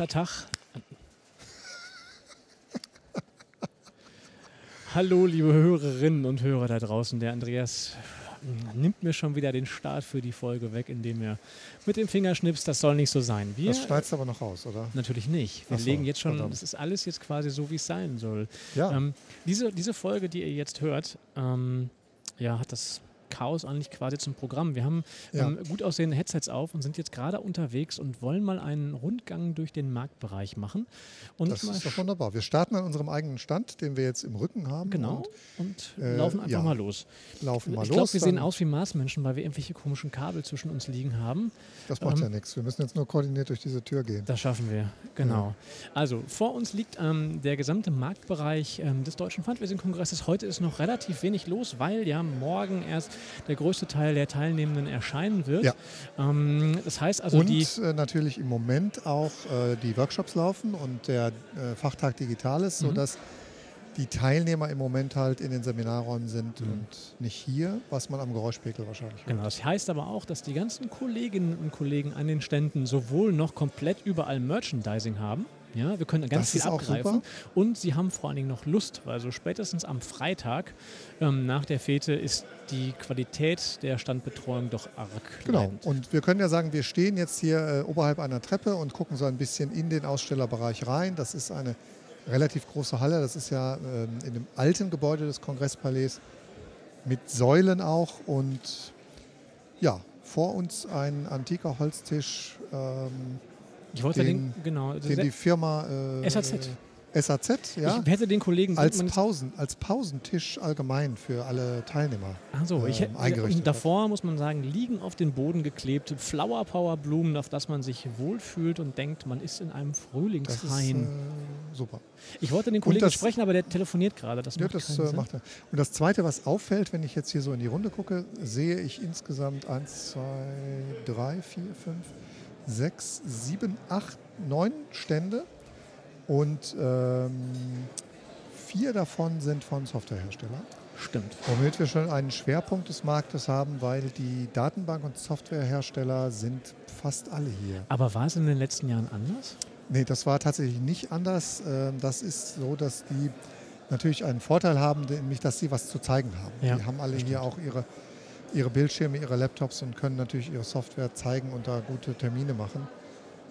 Nächster Tag. Hallo, liebe Hörerinnen und Hörer da draußen. Der Andreas nimmt mir schon wieder den Start für die Folge weg, indem er mit dem Finger schnipst. Das soll nicht so sein. Wir, das schneidest du aber noch raus, oder? Natürlich nicht. Wir so, legen jetzt schon, verdammt. das ist alles jetzt quasi so, wie es sein soll. Ja. Ähm, diese, diese Folge, die ihr jetzt hört, ähm, ja, hat das Chaos eigentlich quasi zum Programm. Wir haben Ja. ähm, gut aussehende Headsets auf und sind jetzt gerade unterwegs und wollen mal einen Rundgang durch den Marktbereich machen. Und das ist doch wunderbar. Wir starten an unserem eigenen Stand, den wir jetzt im Rücken haben. Genau. Und äh, laufen einfach ja. mal los. Und laufen mal ich glaube, wir sehen aus wie Marsmenschen, weil wir irgendwelche komischen Kabel zwischen uns liegen haben. Das macht ähm, ja nichts. Wir müssen jetzt nur koordiniert durch diese Tür gehen. Das schaffen wir, genau. Also vor uns liegt ähm, der gesamte Marktbereich ähm, des Deutschen Fundraising-Kongresses. Heute ist noch relativ wenig los, weil ja morgen erst der größte Teil der Teilnehmenden erscheinen wird. Ja. Ähm, das heißt also, und die, äh, natürlich im Moment auch äh, die Workshops laufen und der äh, Fachtag Digitales, Mhm. sodass die Teilnehmer im Moment halt in den Seminarräumen sind Mhm. und nicht hier, was man am Geräuschpegel wahrscheinlich hört. Genau, das heißt aber auch, dass die ganzen Kolleginnen und Kollegen an den Ständen sowohl noch komplett überall Merchandising haben. Ja, wir können ganz Das viel abgreifen. Und sie haben vor allen Dingen noch Lust, weil so spätestens am Freitag ähm, nach der Fete ist die Qualität der Standbetreuung doch arg Genau. leidend. Und wir können ja sagen, wir stehen jetzt hier äh, oberhalb einer Treppe und gucken so ein bisschen in den Ausstellerbereich rein. Das ist eine relativ große Halle. Das ist ja ähm, in dem alten Gebäude des Kongresspalais mit Säulen auch. Und ja, vor uns ein antiker Holztisch, ähm, Ich wollte den- den, genau, den die Firma äh, SAZ. SAZ, ja, Ich hätte den Kollegen als, Pausen, als Pausentisch allgemein für alle Teilnehmer. Ach so, ich ähm, hätte, und davor muss man sagen, liegen auf den Boden geklebt Flower Power Blumen, auf das man sich wohlfühlt und denkt, man ist in einem Frühlingshain. äh, super. ich wollte den Kollegen das- sprechen, aber der telefoniert gerade. Das Ja, macht das äh, macht er. Und das Zweite, was auffällt, wenn ich jetzt hier so in die Runde gucke, sehe ich insgesamt 1, 2, 3, 4, 5, 6, 7, 8, 9 Stände. Und ähm, vier davon sind von Softwareherstellern. Stimmt. Womit wir schon einen Schwerpunkt des Marktes haben, weil die Datenbank- und Softwarehersteller sind fast alle hier. Aber war es in den letzten Jahren anders? Nee, das war tatsächlich nicht anders. Ähm, Das ist so, dass die natürlich einen Vorteil haben, nämlich dass sie was zu zeigen haben. Ja, die haben alle hier auch ihre, ihre Bildschirme, ihre Laptops und können natürlich ihre Software zeigen und da gute Termine machen.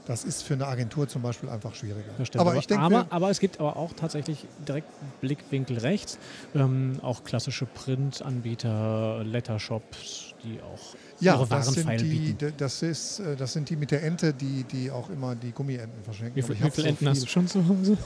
Das ist für eine Agentur zum Beispiel einfach schwieriger. Aber ich denke, aber, aber es gibt aber auch tatsächlich direkt Blickwinkel rechts, ähm, auch klassische Printanbieter, Lettershops, die auch ja, ihre das sind, Warenpfeile die, bieten. das, ist, äh, das sind die mit der Ente, die, die auch immer die Gummienten verschenken. Wie, Aber viel, wie viele so Enten hast viel du schon zu Hause?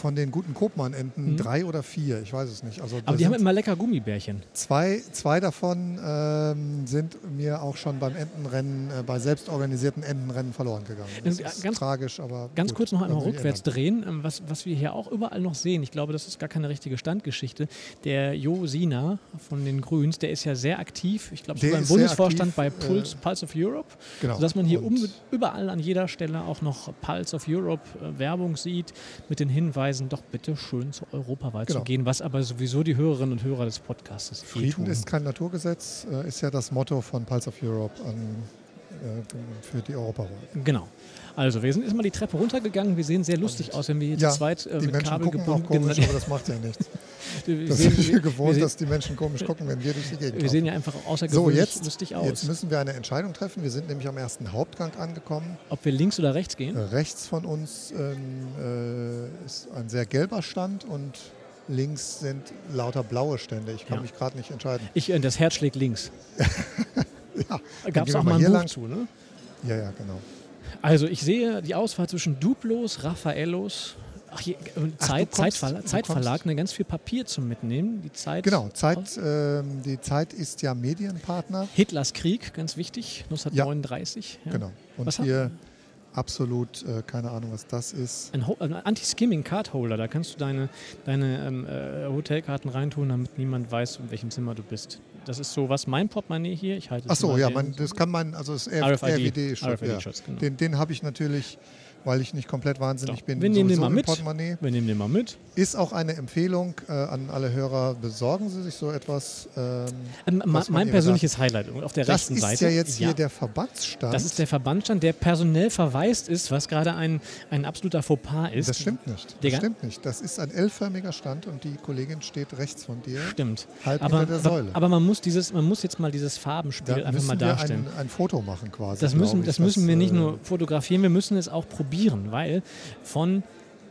Von den guten Kopmann-Enten Mhm. drei oder vier, ich weiß es nicht. Also Aber die haben immer lecker Gummibärchen. Zwei, zwei davon ähm, sind mir auch schon beim Entenrennen, äh, bei selbstorganisierten Entenrennen verloren gegangen. Das Äh, ist ganz- tragisch, aber. Ganz gut, kurz noch einmal rückwärts drehen, ähm, was, was wir hier auch überall noch sehen. Ich glaube, das ist gar keine richtige Standgeschichte. Der Jo Sina von den Grüns, der ist ja sehr aktiv. Ich glaube, sogar im Bundesvorstand aktiv, bei Pulse, äh, Pulse of Europe, Genau. sodass man hier um, überall an jeder Stelle auch noch Pulse of Europe äh, Werbung sieht, mit den Hinweisen, doch bitte schön zur Europawahl Genau. zu gehen, was aber sowieso die Hörerinnen und Hörer des Podcasts eh Frieden tun. ist kein Naturgesetz, äh, ist ja das Motto von Pulse of Europe an, äh, für die Europawahl. Genau. Also, wir sind erstmal die Treppe runtergegangen. Wir sehen sehr lustig aus, wenn wir hier Ja, zu zweit äh, Die mit Menschen Kabel gucken auch gebunden komisch, aber das macht ja nichts. Wir Das sehen- sind wir wir gewohnt, sehen- dass die Menschen komisch gucken, wenn wir durch die Gegend Wir sehen ja einfach So, außergewöhnlich jetzt, lustig aus. jetzt müssen wir eine Entscheidung treffen. Wir sind nämlich am ersten Hauptgang angekommen. Ob wir links oder rechts gehen? Rechts von uns ähm, äh, ist ein sehr gelber Stand und links sind lauter blaue Stände. Ich kann Ja. mich gerade nicht entscheiden. Ich, äh, das Herz schlägt links. Ja, Gab es wir auch mal mal ein hier Buch lang. zu, ne? ja, ja, genau. Also ich sehe die Auswahl zwischen Duplos, Raffaellos, ach, hier, äh, Zeit, kommst- Zeitverlag, du Zeitverlag, kommst- ne, ganz viel Papier zum Mitnehmen. Die Zeit. Genau, Zeit, ähm, die Zeit ist ja Medienpartner. Hitlers Krieg, ganz wichtig, 1939. ja. Genau. Und Was hier absolut äh, keine Ahnung, was das ist. Ein, ein Anti-Skimming-Card-Holder, da kannst du deine, deine ähm, äh, Hotelkarten reintun, damit niemand weiß, in welchem Zimmer du bist. Das ist so was mein Portemonnaie hier. Ich halte es Ach so, ja, man, das kann man, also das RFID, RFID-Schutz. Ja. RFID-Schutz, genau. Den, den habe ich natürlich weil ich nicht komplett wahnsinnig Doch. bin. Wir nehmen den mal im mit. Portemonnaie. Wir nehmen den mal mit. Ist auch eine Empfehlung äh, an alle Hörer, besorgen Sie sich so etwas. Ähm, Ähm, mein persönliches Highlight auf der das rechten ist Seite. ja jetzt hier der Verbandsstand. Das ist der Verbandstand, der personell verwaist ist, was gerade ein, ein absoluter Fauxpas ist. das stimmt nicht. Das stimmt nicht. Das ist ein L-förmiger Stand und die Kollegin steht rechts von dir. Stimmt. Halb aber, hinter der Säule. aber man muss dieses, man muss jetzt mal dieses Farbenspiel Da einfach mal wir darstellen. ein, ein Foto machen quasi. Das müssen, ich, das müssen wir nicht äh, nur fotografieren, wir müssen es auch probieren, weil von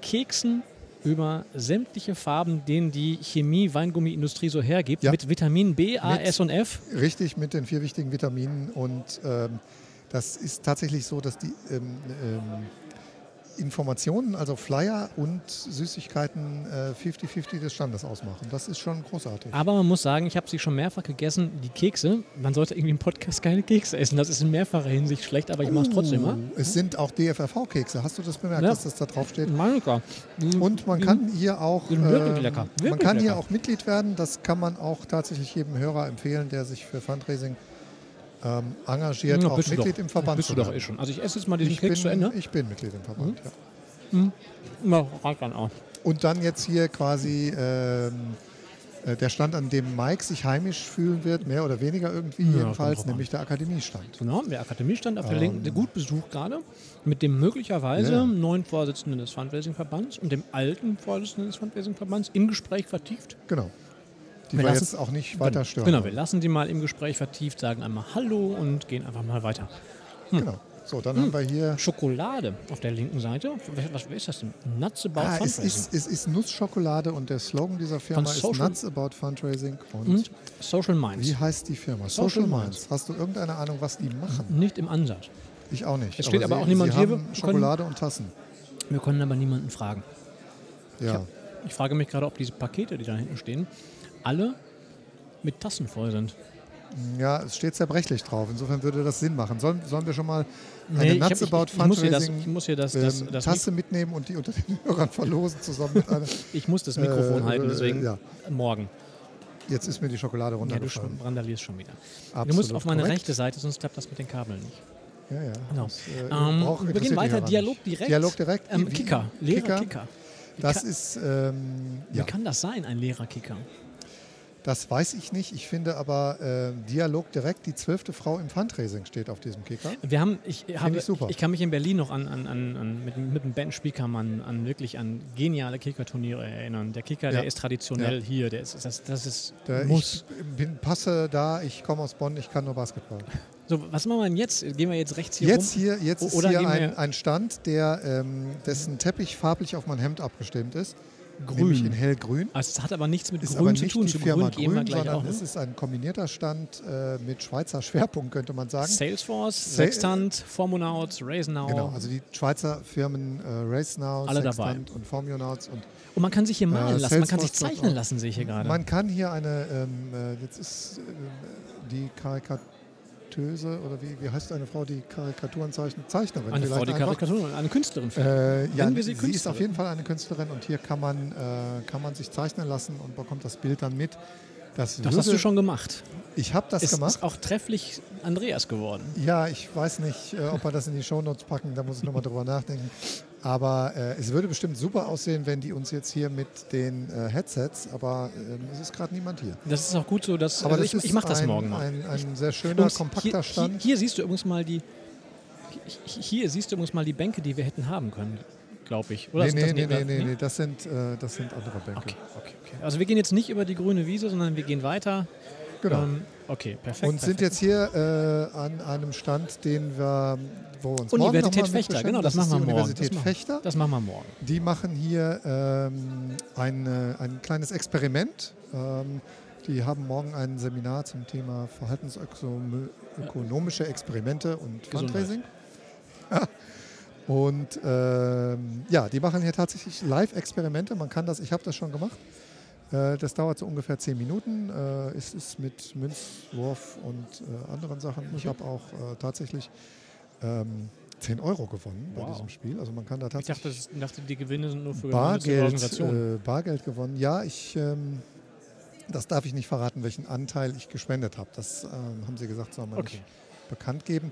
Keksen über sämtliche Farben, denen die Chemie-Weingummi-Industrie so hergibt, Ja. mit Vitamin B, A, Mit- S und F. Richtig, mit den vier wichtigen Vitaminen. Und ähm, das ist tatsächlich so, dass die ähm, ähm, Informationen, also Flyer und Süßigkeiten äh, 50-50 des Standes ausmachen. Das ist schon großartig. Aber man muss sagen, ich habe sie schon mehrfach gegessen, die Kekse. Man sollte irgendwie im Podcast keine Kekse essen. Das ist in mehrfacher Hinsicht schlecht, aber ich mache es trotzdem mal. Oh, Es sind auch DFRV-Kekse. Hast du das bemerkt, Ja. dass das da drauf steht? Malika. Und man kann hier auch, sind wirklich ähm, lecker. man Wirklich kann hier lecker. auch Mitglied werden. Das kann man auch tatsächlich jedem Hörer empfehlen, der sich für Fundraising ähm, engagiert, Ja, auch Mitglied doch. im Verband Bist du doch eh schon. Also ich esse jetzt mal diesen Ich Keks zu Ende. bin, ich bin Mitglied im Verband, ja. Ja, dann auch. Und dann jetzt hier quasi ähm, äh, der Stand, an dem Mike sich heimisch fühlen wird, mehr oder weniger irgendwie Ja, jedenfalls, nämlich der Akademiestand. Genau, der Akademiestand auf der Ähm. linken, der gut besucht gerade, mit dem möglicherweise Ja. neuen Vorsitzenden des Fundraising-Verbands und dem alten Vorsitzenden des Fundraising-Verbands im Gespräch vertieft. Genau. Die Wir wir lassen- jetzt auch nicht weiter stören. Genau, wir lassen die mal im Gespräch vertieft, sagen einmal Hallo und gehen einfach mal weiter. genau. So, dann haben wir hier. Schokolade auf der linken Seite. Was, was ist das denn? Nuts About Ah, es Fundraising. ist, es ist Nussschokolade und der Slogan dieser Firma ist Nuts About Fundraising. Und, und Social Minds. wie heißt die Firma? Social Social Minds. Hast du irgendeine Ahnung, was die machen? Nicht im Ansatz. Ich auch nicht. Es steht aber sie, auch niemand hier. Haben Schokolade und Tassen. Wir können aber niemanden fragen. Ja. Ich frage mich gerade, ob diese Pakete, die da hinten stehen, alle mit Tassen voll sind. ja, es steht zerbrechlich drauf. Insofern würde das Sinn machen. Sollen, sollen wir schon mal eine Nee, ich hab- Nuts ich- muss hier das- Fundraising ich muss hier das- das- ähm, das Tasse mitnehmen und die unter den Hörern verlosen zusammen mit einer. Ich muss das Mikrofon Äh, halten, äh, deswegen ja. morgen. Jetzt ist mir die Schokolade Ja, du runtergefallen. schon, wieder. Absolut du musst auf meine korrekt. rechte Seite, sonst klappt das mit den Kabeln nicht. Ja, ja. Genau. Das, äh, Ähm, wir gehen weiter. Dialog direkt. Dialog direkt. Ähm, Wie- Kicker. Leerer Kicker. Wie Das ist, ähm, Wie ja, kann das sein, ein leerer Kicker? Das weiß ich nicht. Ich finde aber äh, Dialog direkt, die zwölfte Frau im Fundraising steht auf diesem Kicker. Wir haben, ich, habe, ich super. ich kann mich in Berlin noch an, an, an, mit, mit dem Ben Spiekermann an wirklich an geniale Kickerturniere erinnern. Der Kicker, der Ja. ist traditionell hier, der ist, das, das ist Da muss. ich bin, passe da, ich komme aus Bonn, ich kann nur Basketball. So, was machen wir denn jetzt? Gehen wir jetzt rechts hier Jetzt rum? hier, jetzt O- ist hier ein, ein Stand, der, ähm, dessen Teppich farblich auf mein Hemd abgestimmt ist. Grün. In hellgrün. Also, es hat aber nichts mit Ist Grün aber zu nicht tun. die Firma Grün Grün, sondern auch. es Ne? ist ein kombinierter Stand äh, mit Schweizer Schwerpunkt, könnte man sagen. Salesforce, Sa- Sextant, Formunauts, Raisenau. Genau, also die Schweizer Firmen äh, RaceNow, Alle dabei. Sextant und Formunauts. Und Und man kann sich hier malen Äh, lassen, man kann sich Salesforce zeichnen lassen, sehe ich hier gerade. man kann hier eine, ähm, äh, jetzt ist äh, die Karikatöse, oder wie, wie heißt eine Frau, die Karikaturen zeichnet? Zeichnerin eine Frau, die einfach. Karikatur, eine Künstlerin. Äh, ja, Nennen wir sie, sie ist auf Künstlerin? jeden Fall eine Künstlerin und hier kann man, äh, kann man sich zeichnen lassen und bekommt das Bild dann mit. Das, das würde, hast du schon gemacht. Ich habe das Es gemacht. ist auch trefflich Andreas geworden. Ja, ich weiß nicht, äh, ob wir das in die Shownotes packen, da muss ich nochmal drüber nachdenken. Aber äh, es würde bestimmt super aussehen, wenn die uns jetzt hier mit den äh, Headsets, aber ähm, es ist gerade niemand hier. Das ist auch gut so, dass Aber also das ich, ich mache das ein, morgen mal. Ein, ein sehr schöner, Übrigens, kompakter hier, Stand. Hier, hier siehst du übrigens mal die hier- siehst du übrigens mal die Bänke, die wir hätten haben können, glaube ich. Oder nee, nee, das nee, nee, nee, nee, das sind, äh, das sind andere Bänke. Okay, okay, okay. Also wir gehen jetzt nicht über die grüne Wiese, sondern wir gehen weiter. Genau. Ähm, okay, perfekt. und sind perfekt. jetzt hier äh, an einem Stand, den wir, wo wir uns morgen Universität Fechter, genau, das beschäftigen. machen wir morgen. Universität das Fechter. Das machen wir morgen. Die machen hier ähm, ein, ein kleines Experiment. Ähm, die haben morgen ein Seminar zum Thema verhaltensökonomische Experimente und. Fundraising. Und ähm, ja, die machen hier tatsächlich Live-Experimente. Man kann das, ich habe das schon gemacht. Äh, das dauert so ungefähr zehn Minuten. Äh, es ist mit Münzwurf und äh, anderen Sachen. Ich habe auch tatsächlich ähm, 10 Euro gewonnen bei Wow. diesem Spiel. Also man kann da Ich tatsächlich dachte, das- dachte, die Gewinne sind nur für Bargeld, äh, Bargeld gewonnen. Ja, ich, ähm, das darf ich nicht verraten, welchen Anteil ich gespendet habe. Das ähm, haben sie gesagt, soll man Okay. nicht bekannt geben.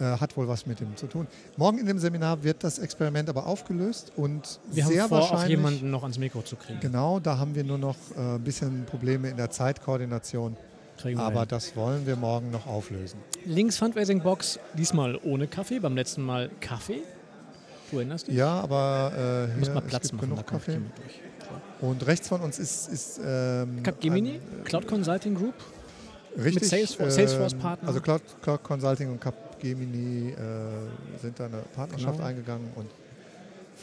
Äh, hat wohl was mit dem zu tun. Morgen in dem Seminar wird das Experiment aber aufgelöst und Wir sehr haben vor, auch wahrscheinlich. jemanden noch ans Mikro zu kriegen. Genau, da haben wir nur noch äh, ein bisschen Probleme in der Zeitkoordination. Kriegen wir Aber hin. das wollen wir morgen noch auflösen. Links Fundraising Box, diesmal ohne Kaffee, beim letzten Mal Kaffee. Du erinnerst dich? Ja, aber äh, Muss es Platz machen. genug Kaffee. mit. Und rechts von uns ist, ist ähm, Capgemini, ein, Cloud Consulting Group. äh, richtig, Salesforce- ähm, Salesforce-Partner. Also Cloud, Cloud Consulting und Capgemini äh, sind da eine Partnerschaft Genau. eingegangen und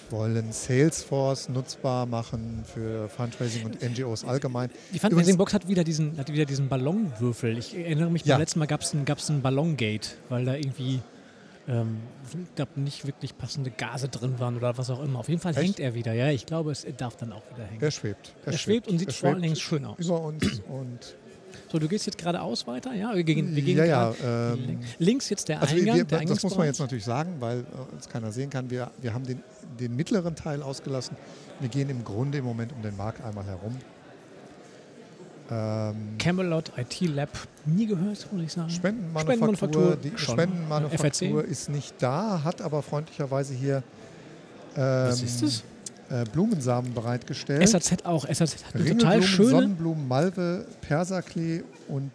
wollen Salesforce nutzbar machen für Fundraising und NGOs allgemein. Die Fundraising Box hat wieder diesen, hat wieder diesen Ballonwürfel. Ich erinnere mich, Ja. beim letzten Mal gab es ein, gab's ein Ballongate, weil da irgendwie ähm, glaub, nicht wirklich passende Gase drin waren oder was auch immer. Auf jeden Fall Echt? hängt er wieder. Ja, ich glaube, es darf dann auch wieder hängen. Er schwebt. Er schwebt und sieht Er vor allen schwebt Dingen schön aus. Über uns und So, du gehst jetzt geradeaus weiter, ja? Wir gehen, wir gehen ja, ja. Ähm, links jetzt der Also Eingang, wir, der das muss man jetzt natürlich sagen, weil äh, uns keiner sehen kann. Wir, wir haben den, den mittleren Teil ausgelassen. Wir gehen im Grunde im Moment um den Markt einmal herum. Ähm, Camelot IT Lab, nie gehört, muss ich sagen. Spendenmanufaktur, die schon. Spendenmanufaktur FRC? ist nicht da, hat aber freundlicherweise hier ähm, Was ist das? Äh, Blumensamen bereitgestellt. SAZ auch. SAZ hat eine total schöne. Sonnenblumen, Malve, Perserklee und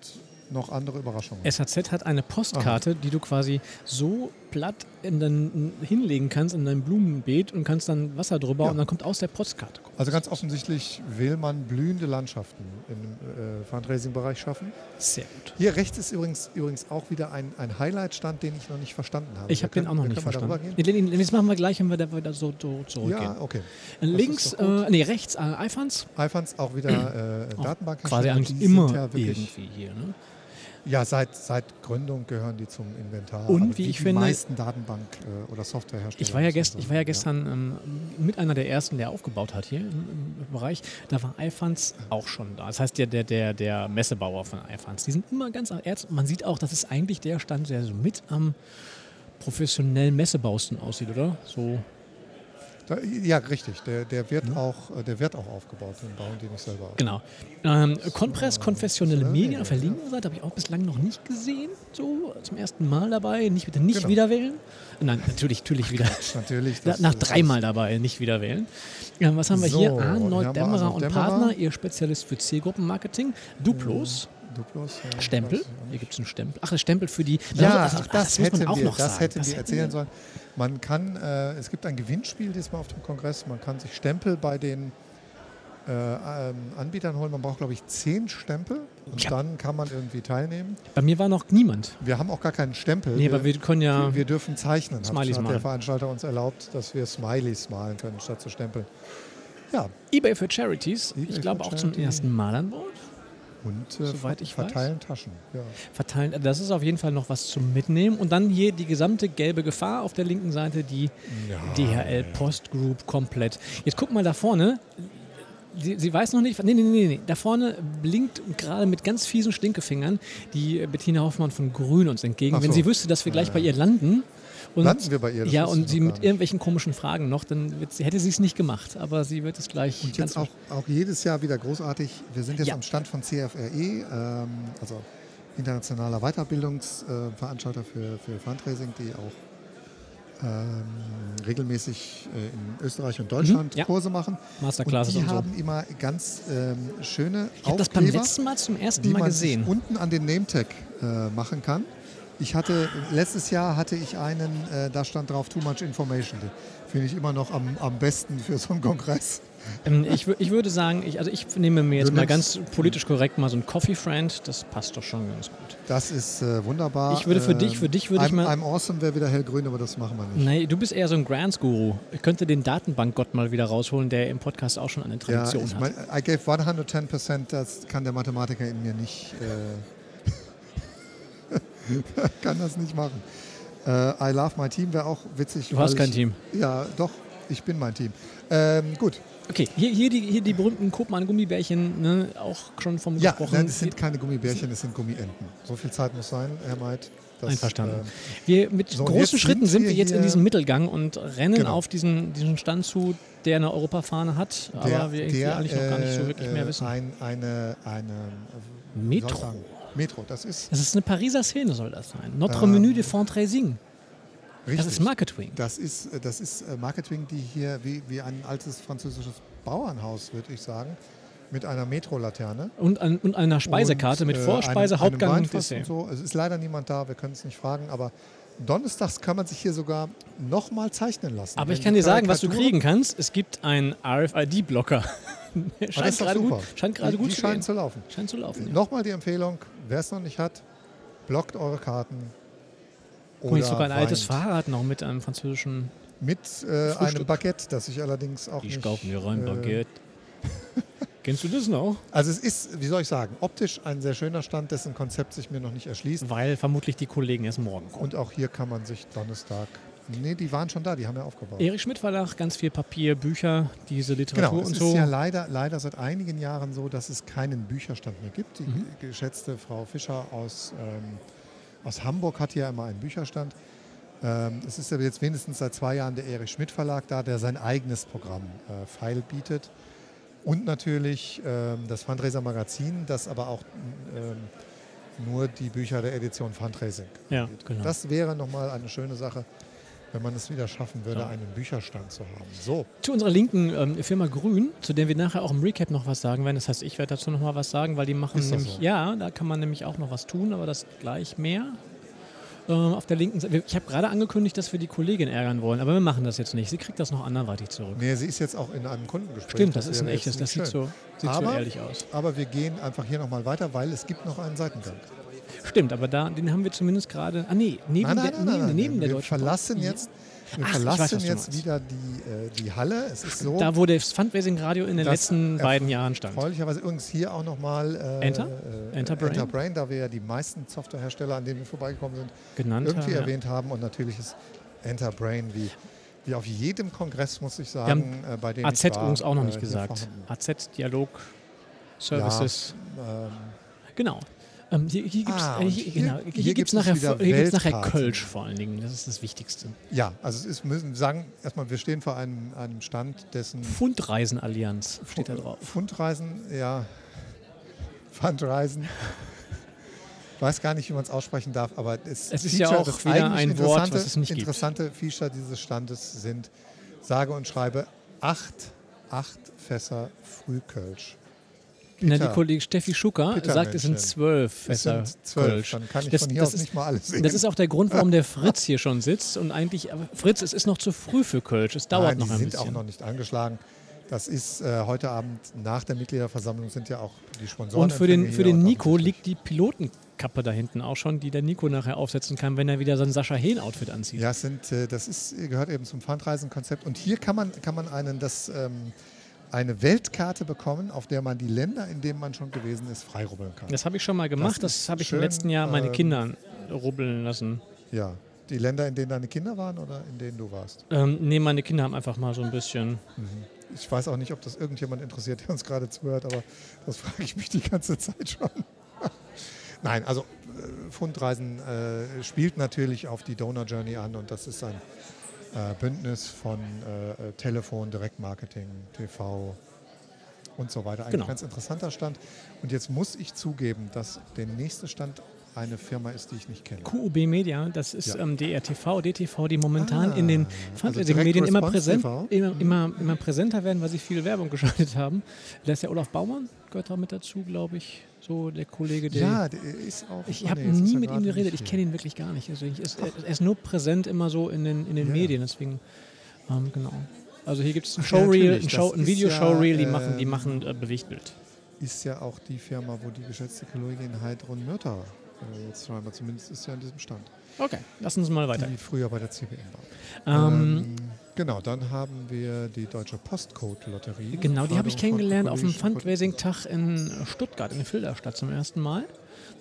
noch andere Überraschungen. SAZ hat eine Postkarte, die du quasi so platt in dein, hinlegen kannst in dein Blumenbeet und kannst dann Wasser drüber Ja. und dann kommt aus der Postkarte. Also ganz offensichtlich will man blühende Landschaften im äh, Fundraising-Bereich schaffen. Sehr gut. Hier rechts ist übrigens, übrigens auch wieder ein, ein Highlight-Stand, den ich noch nicht verstanden habe. Ich habe den auch noch nicht verstanden. gehen? Nee, Das machen wir gleich, wenn wir da wieder so, so zurückgehen. Ja, okay. Links, ist doch gut. äh, nee, rechts äh, iPhones. iPhones auch wieder äh, Datenbank Quasi eigentlich immer irgendwie hier. Ne? Ja seit, seit Gründung gehören die zum Inventar. Und Aber wie ich die finde- meisten Datenbank- äh, oder Softwarehersteller. Ich war ja, gest, ich war ja Ja. gestern ähm, mit einer der ersten, der aufgebaut hat hier im, im Bereich. Da war iFunds auch schon da. Das heißt, der, der, der, der Messebauer von iFunds. Die sind immer ganz am Erz. Man sieht auch, das ist eigentlich der Stand, der so mit am professionellen Messebausten aussieht, oder? So. Da, ja, richtig. Der, der, wird auch, äh, der wird auch aufgebaut. Den bauen die nicht selber auf. Genau. Ähm, Compress, konfessionelle so, Medien auf der linken Seite habe ich auch bislang noch nicht gesehen. So zum ersten Mal dabei. Nicht, bitte nicht Genau. wieder wählen. Nein, natürlich, natürlich wieder. Natürlich. Da- das- Nach dreimal dabei, nicht wieder wählen. Ja, was haben wir So, hier? Arnold Dämmerer und Dämmerer. Partner, ihr Spezialist für Zielgruppenmarketing. Duplos, Duplos, ja, Stempel. Hier gibt es einen Stempel. Ach, ein Stempel für die. Ja, also, ach, das, man hätten auch wir, noch das sagen. hätten Das wir hätten erzählen sollen. Man kann, äh, es gibt ein Gewinnspiel diesmal auf dem Kongress. Man kann sich Stempel bei den äh, ähm, Anbietern holen. Man braucht, glaube ich, zehn Stempel und Ja. dann kann man irgendwie teilnehmen. Bei mir war noch niemand. Wir haben auch gar keinen Stempel. Nee, aber wir können ja. wir, wir dürfen zeichnen. Smileys hat der malen. Veranstalter uns erlaubt, dass wir Smileys malen können, statt zu stempeln. Ja, eBay für Charities. eBay ich glaube auch zum Charity. ersten Mal an Bord. Und äh, Soweit ich weiß. verteilen Taschen. Ja. Verteilen. Das ist auf jeden Fall noch was zum Mitnehmen. Und dann hier die gesamte gelbe Gefahr auf der linken Seite, die DHL Post Group komplett. Jetzt guck mal da vorne. Sie, sie weiß noch nicht, nee, nee, nee, nee. Da vorne blinkt gerade mit ganz fiesen Stinkefingern die Bettina Hoffmann von Grün uns entgegen. Ach Wenn so. sie wüsste, dass wir gleich bei ihr landen. Und, Landen wir bei ihr? Das ja, und sie mit irgendwelchen komischen Fragen noch, dann hätte sie es nicht gemacht. Aber sie wird es gleich Und jetzt auch, auch jedes Jahr wieder großartig. Wir sind jetzt Ja. am Stand von CFRE, ähm, also internationaler Weiterbildungsveranstalter für, für Fundraising, die auch ähm, regelmäßig äh, in Österreich und Deutschland Mhm, ja. Kurse machen. Masterclasses und und, die so. haben immer ganz ähm, schöne Ich habe das beim letzten Mal zum ersten die Mal man gesehen. unten an den Nametag äh, machen kann. Ich hatte, letztes Jahr hatte ich einen, äh, da stand drauf Too Much Information. Finde ich immer noch am, am besten für so einen Kongress. Ähm, ich, ich würde sagen, ich, also ich nehme mir jetzt Du mal ganz politisch korrekt mal so ein Coffee Friend. Das passt doch schon ganz gut. Das ist äh, wunderbar. Ich würde für Ähm, dich- für dich würde ich I'm, mal- I'm awesome wäre wieder hellgrün, aber das machen wir nicht. Nee, du bist eher so ein Grants-Guru. Ich könnte den Datenbankgott mal wieder rausholen, der im Podcast auch schon eine Ja, Tradition ich hat. mein, I gave 110%, das kann der Mathematiker in mir nicht. Äh, kann das nicht machen. Äh, I love my team wäre auch witzig. Du hast kein ich, Team. Ja, doch, ich bin mein Team. Ähm, gut. Okay, hier, hier, die, hier die berühmten Koopmann-Gummibärchen, ne, auch schon vom Ja, gesprochen. nein, es sind keine Gummibärchen, es sind Gummienten. So viel Zeit muss sein, Herr Maid. dass, Einverstanden. ähm, Wir mit So, großen Schritten sind wir jetzt in diesem Mittelgang und rennen Genau. auf diesen, diesen Stand zu, der eine Europafahne hat, aber wir irgendwie eigentlich noch gar nicht so wirklich äh, mehr äh, wissen. Ein, eine, eine, äh, Metro. Metro, das ist. Das ist eine Pariser Szene, soll das sein. Notre ähm, Menü de Fontraising. Richtig. Das ist Marketwing. Das ist, äh, das ist äh, Marketwing, die hier wie, wie ein altes französisches Bauernhaus, würde ich sagen, mit einer Metrolaterne. Und, an, und einer Speisekarte und, mit Vorspeise, einem, Hauptgang einem und so. Es ist leider niemand da, wir können es nicht fragen, aber Donnerstags kann man sich hier sogar nochmal zeichnen lassen. Aber ich kann dir sagen, was du kriegen kannst. Es gibt einen RFID-Blocker. scheint gerade gut, scheint gerade gut die scheinen zu laufen. Scheint zu laufen. Ja. Nochmal die Empfehlung, wer es noch nicht hat, blockt eure Karten. Guck mal, sogar ein weint. altes Fahrrad noch mit einem französischen. Mit äh, einem Baguette, das ich allerdings auch die nicht. Ich kaufe mir rein, äh, Baguette. Kennst du das noch? Also es ist, wie soll ich sagen, optisch ein sehr schöner Stand, dessen Konzept sich mir noch nicht erschließt. Weil vermutlich die Kollegen erst morgen kommen. Und auch hier kann man sich Donnerstag Nee, die waren schon da, die haben ja aufgebaut. Erich Schmidt Verlag, ganz viel Papier, Bücher, diese Literatur genau, und so. Es ist ja leider, leider seit einigen Jahren so, dass es keinen Bücherstand mehr gibt. Die mhm. geschätzte Frau Fischer aus, ähm, aus Hamburg hat hier immer einen Bücherstand. Ähm, es ist ja jetzt wenigstens seit zwei Jahren der Erich Schmidt Verlag da, der sein eigenes Programm äh, Pfeil bietet. Und natürlich ähm, das Fundraiser Magazin, das aber auch ähm, nur die Bücher der Edition Fundraising. Ja, genau. Das wäre nochmal eine schöne Sache, wenn man es wieder schaffen würde, ja. einen Bücherstand zu haben. So. Zu unserer linken ähm, Firma Grün, zu der wir nachher auch im Recap noch was sagen werden. Das heißt, ich werde dazu noch mal was sagen, weil die machen nämlich, so? ja, da kann man nämlich auch noch was tun, aber das gleich mehr. Ähm, auf der linken Seite. Ich habe gerade angekündigt, dass wir die Kollegin ärgern wollen, aber wir machen das jetzt nicht. Sie kriegt das noch anderweitig zurück. Nee, sie ist jetzt auch in einem Kundengespräch. Stimmt, das, das ist ein echtes, das sieht, so, sieht aber, so ehrlich aus. Aber wir gehen einfach hier nochmal weiter, weil es gibt noch einen Seitengang. Stimmt, aber da, den haben wir zumindest gerade. Ah, nee, neben nein, nein, der, nein, neben, neben der Deutschen verlassen jetzt. Wir Ach, verlassen weiß, jetzt wieder die, äh, die Halle. Es ist so, da, wo das Fundraising Radio in den letzten beiden Jahren stand. Erfreulicherweise übrigens hier auch nochmal äh, Enter? Äh, Enter, Brain? Enter Brain, da wir ja die meisten Softwarehersteller, an denen wir vorbeigekommen sind, Genannt irgendwie haben, erwähnt ja. haben. Und natürlich ist Enter Brain wie, wie auf jedem Kongress, muss ich sagen, äh, bei dem AZ ich war, übrigens auch noch nicht äh, gesagt. AZ Dialog Services. Ja, ähm, genau. Ähm, hier hier gibt es Ah, äh, hier, genau, hier hier gibt's gibt nachher, gibt's nachher Weltkarten. Kölsch vor allen Dingen. Das ist das Wichtigste. ja, also es ist, müssen wir sagen, erstmal, wir stehen vor einem, einem Stand, dessen Fundreisenallianz steht da drauf. Fundreisen, ja, Fundreisen. Weiß gar nicht, wie man es aussprechen darf, aber es, Es ist ja auch wieder ein Wort, interessante- was es nicht gibt. Interessante Feature dieses Standes sind, sage und schreibe, acht, acht Fässer Frühkölsch. Na, die Kollegin Steffi Schucker Peter sagt, es sind zwölf es Fässer sind zwölf, Kölsch. dann kann ich Das- von hier das aus ist- nicht mal alles sehen. Das ist auch der Grund, warum der Fritz hier schon sitzt. Und eigentlich, Fritz, es ist noch zu früh für Kölsch. Es dauert Nein, noch die ein sind bisschen. auch noch nicht angeschlagen. Das ist äh, heute Abend nach der Mitgliederversammlung sind ja auch die Sponsoren. und für den, für den Nico liegt die Pilotenkappe da hinten auch schon, die der Nico nachher aufsetzen kann, wenn er wieder sein Sascha Hehn-Outfit anzieht. Ja, es sind, äh, das ist, gehört eben zum Fundreisen-Konzept. Und hier kann man, kann man einen, das, ähm, eine Weltkarte bekommen, auf der man die Länder, in denen man schon gewesen ist, freirubbeln kann. Das habe ich schon mal gemacht. Das Das, habe ich schön, im letzten Jahr meine ähm, Kinder rubbeln lassen. Ja. Die Länder, in denen deine Kinder waren oder in denen du warst? Ähm, nee, meine Kinder haben einfach mal so ein bisschen. Ich weiß auch nicht, ob das irgendjemand interessiert, der uns gerade zuhört, aber das frage ich mich die ganze Zeit schon. Nein, also äh, Fundreisen äh, spielt natürlich auf die Donor Journey an und das ist ein äh, Bündnis von äh, Telefon, Direktmarketing, TV und so weiter. Ein Genau. ganz interessanter Stand. Und jetzt muss ich zugeben, dass der nächste Stand eine Firma ist, die ich nicht kenne. QUB Media, das ist Ja. ähm, DRTV, DTV, die momentan Ah, in den also Fundraising-Medien Direct immer, präsent, immer, immer, immer präsenter werden, weil sie viel Werbung geschaltet haben. Da ist ja Olaf Baumann, gehört da mit dazu, glaube ich. So der Kollege, der. Ja, der ist auch. Ich oh habe nee, nie mit ihm geredet, ich kenne ihn wirklich gar nicht. Also ist, er, ist nur präsent immer so in den, in den Ja. Medien, deswegen, ähm, genau. Also hier gibt es ein ja, Showreel, natürlich, ein, Show, ein Video-Showreel, die ja, machen, die ähm, machen äh, Bewegtbild. ist ja auch die Firma, wo die geschätzte Kollegin Heidrun Mürter äh, jetzt scheinbar zumindest ist ja an diesem Stand, Okay, lass uns mal weiter. die früher bei der CBM war. Ähm, Ähm, genau, dann haben wir die Deutsche Postcode-Lotterie. Genau, die habe ich kennengelernt auf dem Fundraising-Tag in Stuttgart, in der Filderstadt zum ersten Mal.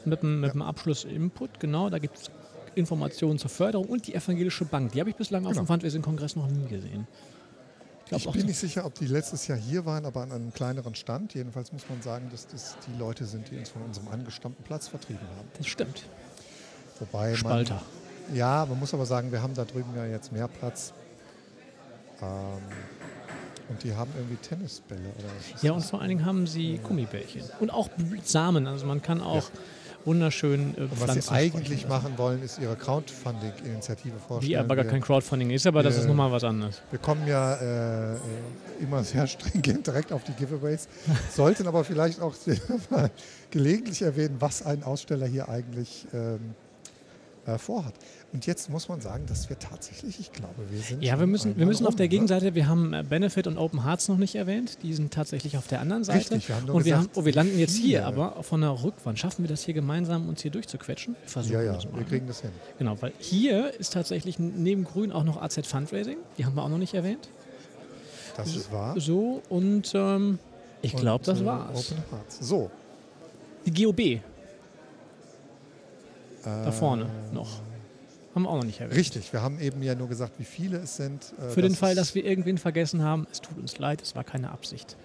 Mit dem, mit dem Abschluss-Input, genau. Da gibt es Informationen zur Förderung und die Evangelische Bank. Die habe ich bislang auf Genau. dem Fundraising-Kongress noch nie gesehen. Ich Ich bin nicht sicher, ob die letztes Jahr hier waren, aber an einem kleineren Stand. Jedenfalls muss man sagen, dass das die Leute sind, die uns von unserem angestammten Platz vertrieben haben. Das stimmt. Wobei man, Spalter. Ja, man muss aber sagen, wir haben da drüben ja jetzt mehr Platz. Ähm, und die haben irgendwie Tennisbälle oder was Ja, und vor allen Dingen haben sie Gummibärchen. Und auch Samen. Also man kann auch wunderschönen äh, Und was sie eigentlich machen wollen, ist ihre Crowdfunding-Initiative vorstellen. Die aber gar Wir- kein Crowdfunding ist, aber das wir- ist nochmal was anderes. Wir kommen ja äh, immer sehr stringent direkt auf die Giveaways, sollten aber vielleicht auch gelegentlich erwähnen, was ein Aussteller hier eigentlich ähm, äh, vorhat. Und jetzt muss man sagen, dass wir tatsächlich, ich glaube, wir sind. Ja, wir müssen, wir müssen auf rum, der ne? Gegenseite, wir haben äh, Benefit und Open Hearts noch nicht erwähnt. Die sind tatsächlich auf der anderen Seite. Richtig, wir haben nur und wir, haben, gesagt, oh, wir landen jetzt hier, aber von der Rückwand. Schaffen wir das hier gemeinsam, uns hier durchzuquetschen? Wir versuchen Ja, ja, das mal. wir kriegen das hin. Genau, weil hier ist tatsächlich neben Grün auch noch AZ Fundraising. Die haben wir auch noch nicht erwähnt. Das ist wahr. So, und ähm, ich glaube, das äh, war's. Open Hearts. So. Die GOB, da vorne noch. Haben wir auch noch nicht erwähnt. Richtig, wir haben eben ja nur gesagt, wie viele es sind. Äh, Für den Fall, dass wir irgendwen vergessen haben, es tut uns leid, es war keine Absicht.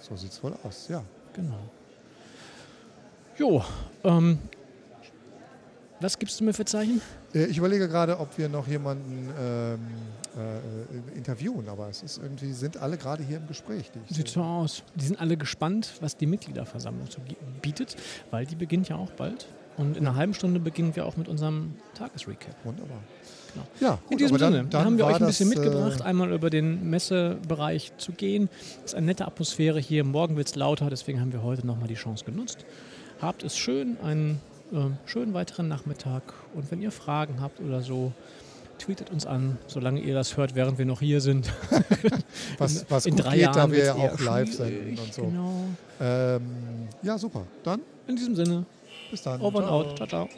So sieht es wohl aus, ja. Genau. Jo, ähm, was gibst du mir für Zeichen? Äh, Ich überlege gerade, ob wir noch jemanden ähm, äh, interviewen, aber es ist irgendwie, sind alle gerade hier im Gespräch. Sieht so aus. Die sind alle gespannt, was die Mitgliederversammlung so bietet, weil die beginnt ja auch bald. Und in einer halben Stunde beginnen wir auch mit unserem Tagesrecap. Wunderbar. Genau. Ja, gut, In diesem dann, Sinne, dann haben wir euch ein bisschen das, mitgebracht, Äh, einmal über den Messebereich zu gehen. Es ist eine nette Atmosphäre hier. Morgen wird es lauter, deswegen haben wir heute nochmal die Chance genutzt. Habt es schön, einen äh, schönen weiteren Nachmittag. Und wenn ihr Fragen habt oder so, tweetet uns an, solange ihr das hört, während wir noch hier sind. was, was in gut drei geht, Jahren da wir ja auch live senden und so. Genau. Ähm, ja, super. Dann In diesem Sinne, bis dann. over and Ciao. out. Ciao, ciao.